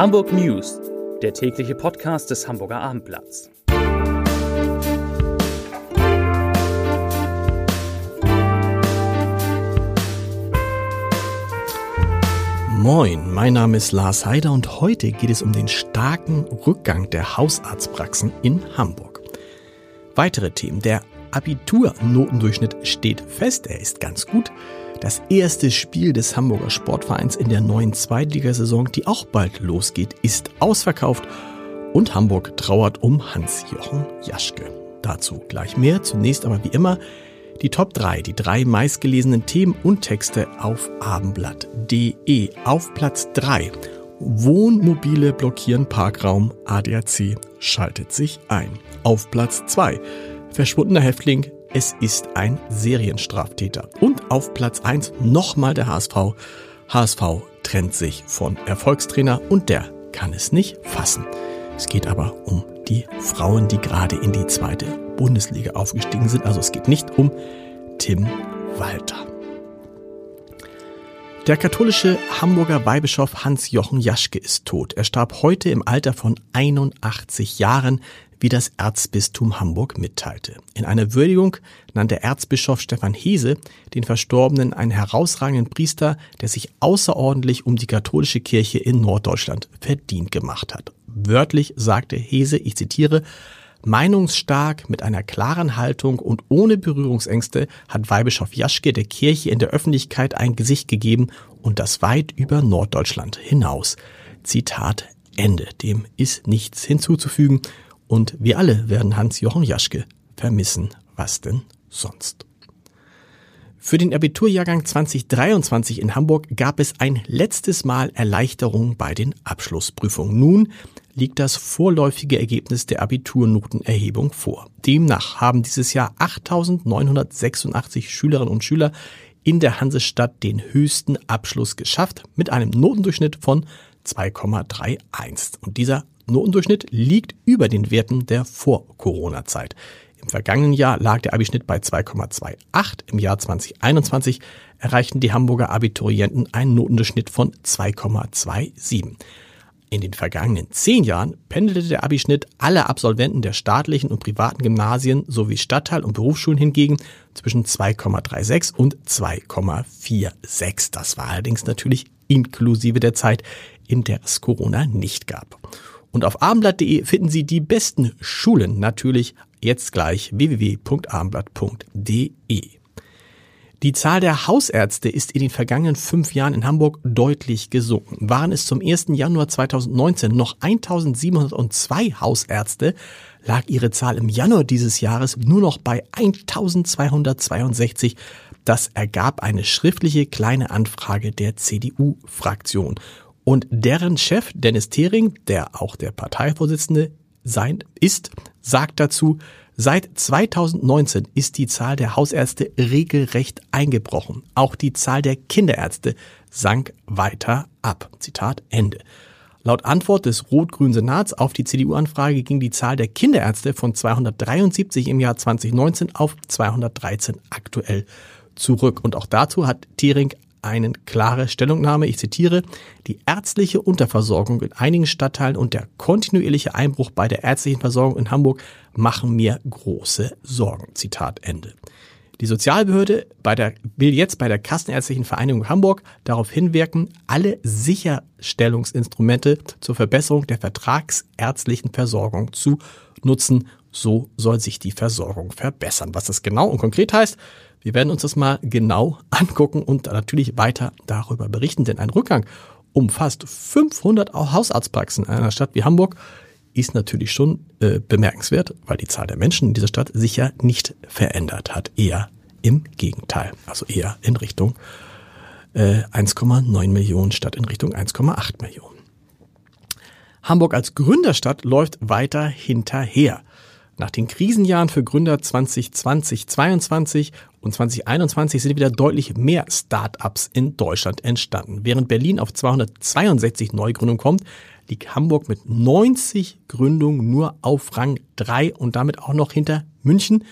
Hamburg News, der tägliche Podcast des Hamburger Abendblatts. Moin, mein Name ist Lars Heider und heute geht es um den starken Rückgang der Hausarztpraxen in Hamburg. Weitere Themen. Der Abiturnotendurchschnitt steht fest, er ist ganz gut. Das erste Spiel des Hamburger Sportvereins in der neuen Zweitligasaison, die auch bald losgeht, ist ausverkauft und Hamburg trauert um Hans-Jochen Jaschke. Dazu gleich mehr, zunächst aber wie immer die Top 3, die drei meistgelesenen Themen und Texte auf abendblatt.de. Auf Platz 3 Wohnmobile blockieren Parkraum, ADAC schaltet sich ein. Auf Platz 2 Verschwundener Häftling es ist ein Serienstraftäter. Und auf Platz 1 nochmal der HSV. HSV trennt sich von Erfolgstrainer und der kann es nicht fassen. Es geht aber um die Frauen, die gerade in die zweite Bundesliga aufgestiegen sind. Also es geht nicht um Tim Walter. Der katholische Hamburger Weihbischof Hans-Jochen Jaschke ist tot. Er starb heute im Alter von 81 Jahren wie das Erzbistum Hamburg mitteilte. In einer Würdigung nannte Erzbischof Stefan Hese den Verstorbenen einen herausragenden Priester, der sich außerordentlich um die katholische Kirche in Norddeutschland verdient gemacht hat. Wörtlich sagte Hese, ich zitiere, Meinungsstark, mit einer klaren Haltung und ohne Berührungsängste hat Weihbischof Jaschke der Kirche in der Öffentlichkeit ein Gesicht gegeben und das weit über Norddeutschland hinaus. Zitat Ende. Dem ist nichts hinzuzufügen und wir alle werden Hans-Jochen Jaschke vermissen. Was denn sonst? Für den Abiturjahrgang 2023 in Hamburg gab es ein letztes Mal Erleichterung bei den Abschlussprüfungen. Nun liegt das vorläufige Ergebnis der Abiturnotenerhebung vor. Demnach haben dieses Jahr 8.986 Schülerinnen und Schüler in der Hansestadt den höchsten Abschluss geschafft mit einem Notendurchschnitt von 2,31. Und dieser Notendurchschnitt liegt über den Werten der Vor-Corona-Zeit. Im vergangenen Jahr lag der Abischnitt bei 2,28. Im Jahr 2021 erreichten die Hamburger Abiturienten einen Notendurchschnitt von 2,27. In den vergangenen zehn Jahren pendelte der Abischnitt aller Absolventen der staatlichen und privaten Gymnasien sowie Stadtteil- und Berufsschulen hingegen zwischen 2,36 und 2,46. Das war allerdings natürlich inklusive der Zeit, in der es Corona nicht gab. Und auf abendblatt.de finden Sie die besten Schulen natürlich jetzt gleich www.abendblatt.de. Die Zahl der Hausärzte ist in den vergangenen fünf Jahren in Hamburg deutlich gesunken. Waren es zum 1. Januar 2019 noch 1702 Hausärzte, lag ihre Zahl im Januar dieses Jahres nur noch bei 1262. Das ergab eine schriftliche kleine Anfrage der CDU-Fraktion. Und deren Chef Dennis Thering, der auch der Parteivorsitzende sein ist, sagt dazu, seit 2019 ist die Zahl der Hausärzte regelrecht eingebrochen. Auch die Zahl der Kinderärzte sank weiter ab. Zitat Ende. Laut Antwort des rot-grünen Senats auf die CDU-Anfrage ging die Zahl der Kinderärzte von 273 im Jahr 2019 auf 213 aktuell zurück. Und auch dazu hat Thering eine klare Stellungnahme. Ich zitiere, die ärztliche Unterversorgung in einigen Stadtteilen und der kontinuierliche Einbruch bei der ärztlichen Versorgung in Hamburg machen mir große Sorgen. Zitat Ende. Die Sozialbehörde der, will jetzt bei der Kassenärztlichen Vereinigung Hamburg darauf hinwirken, alle Sicherstellungsinstrumente zur Verbesserung der vertragsärztlichen Versorgung zu nutzen. So soll sich die Versorgung verbessern. Was das genau und konkret heißt, wir werden uns das mal genau angucken und natürlich weiter darüber berichten, denn ein Rückgang um fast 500 Hausarztpraxen in einer Stadt wie Hamburg ist natürlich schon äh, bemerkenswert, weil die Zahl der Menschen in dieser Stadt sich ja nicht verändert hat. Eher im Gegenteil. Also eher in Richtung äh, 1,9 Millionen statt in Richtung 1,8 Millionen. Hamburg als Gründerstadt läuft weiter hinterher. Nach den Krisenjahren für Gründer 2020, 2022 und 2021 sind wieder deutlich mehr Start-ups in Deutschland entstanden. Während Berlin auf 262 Neugründungen kommt, liegt Hamburg mit 90 Gründungen nur auf Rang 3 und damit auch noch hinter München.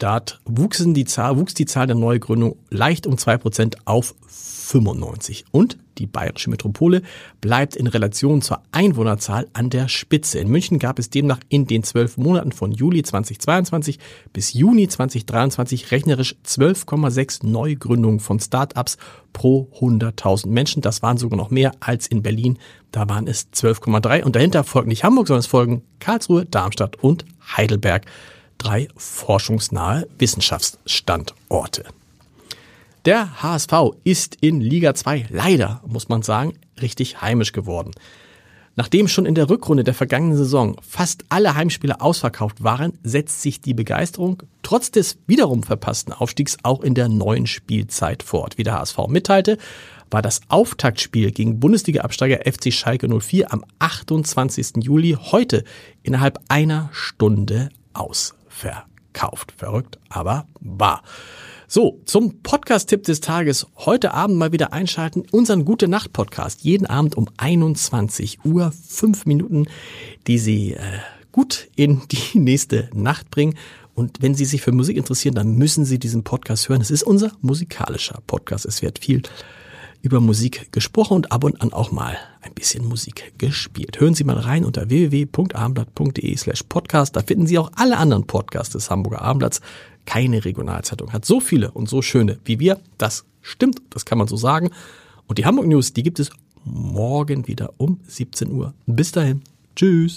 Dort wuchsen die Zahl, wuchs die Zahl der Neugründungen leicht um 2% auf 95. Und Die bayerische Metropole bleibt in Relation zur Einwohnerzahl an der Spitze. In München gab es demnach in den zwölf Monaten von Juli 2022 bis Juni 2023 rechnerisch 12,6 Neugründungen von Start-ups pro 100.000 Menschen. Das waren sogar noch mehr als in Berlin. Da waren es 12,3 und dahinter folgt nicht Hamburg, sondern es folgen Karlsruhe, Darmstadt und Heidelberg. Drei forschungsnahe Wissenschaftsstandorte. Der HSV ist in Liga 2 leider, muss man sagen, richtig heimisch geworden. Nachdem schon in der Rückrunde der vergangenen Saison fast alle Heimspiele ausverkauft waren, setzt sich die Begeisterung trotz des wiederum verpassten Aufstiegs auch in der neuen Spielzeit fort. Wie der HSV mitteilte, war das Auftaktspiel gegen Bundesliga-Absteiger FC Schalke 04 am 28. Juli heute innerhalb einer Stunde ausverkauft. Verrückt, aber wahr. So, zum Podcast-Tipp des Tages. Heute Abend mal wieder einschalten. Unseren Gute Nacht Podcast. Jeden Abend um 21 Uhr. Fünf Minuten, die Sie äh, gut in die nächste Nacht bringen. Und wenn Sie sich für Musik interessieren, dann müssen Sie diesen Podcast hören. Es ist unser musikalischer Podcast. Es wird viel über Musik gesprochen und ab und an auch mal ein bisschen Musik gespielt. Hören Sie mal rein unter www.abendblatt.de slash podcast. Da finden Sie auch alle anderen Podcasts des Hamburger Abendblatts. Keine Regionalzeitung hat so viele und so schöne wie wir. Das stimmt, das kann man so sagen. Und die Hamburg News, die gibt es morgen wieder um 17 Uhr. Bis dahin. Tschüss.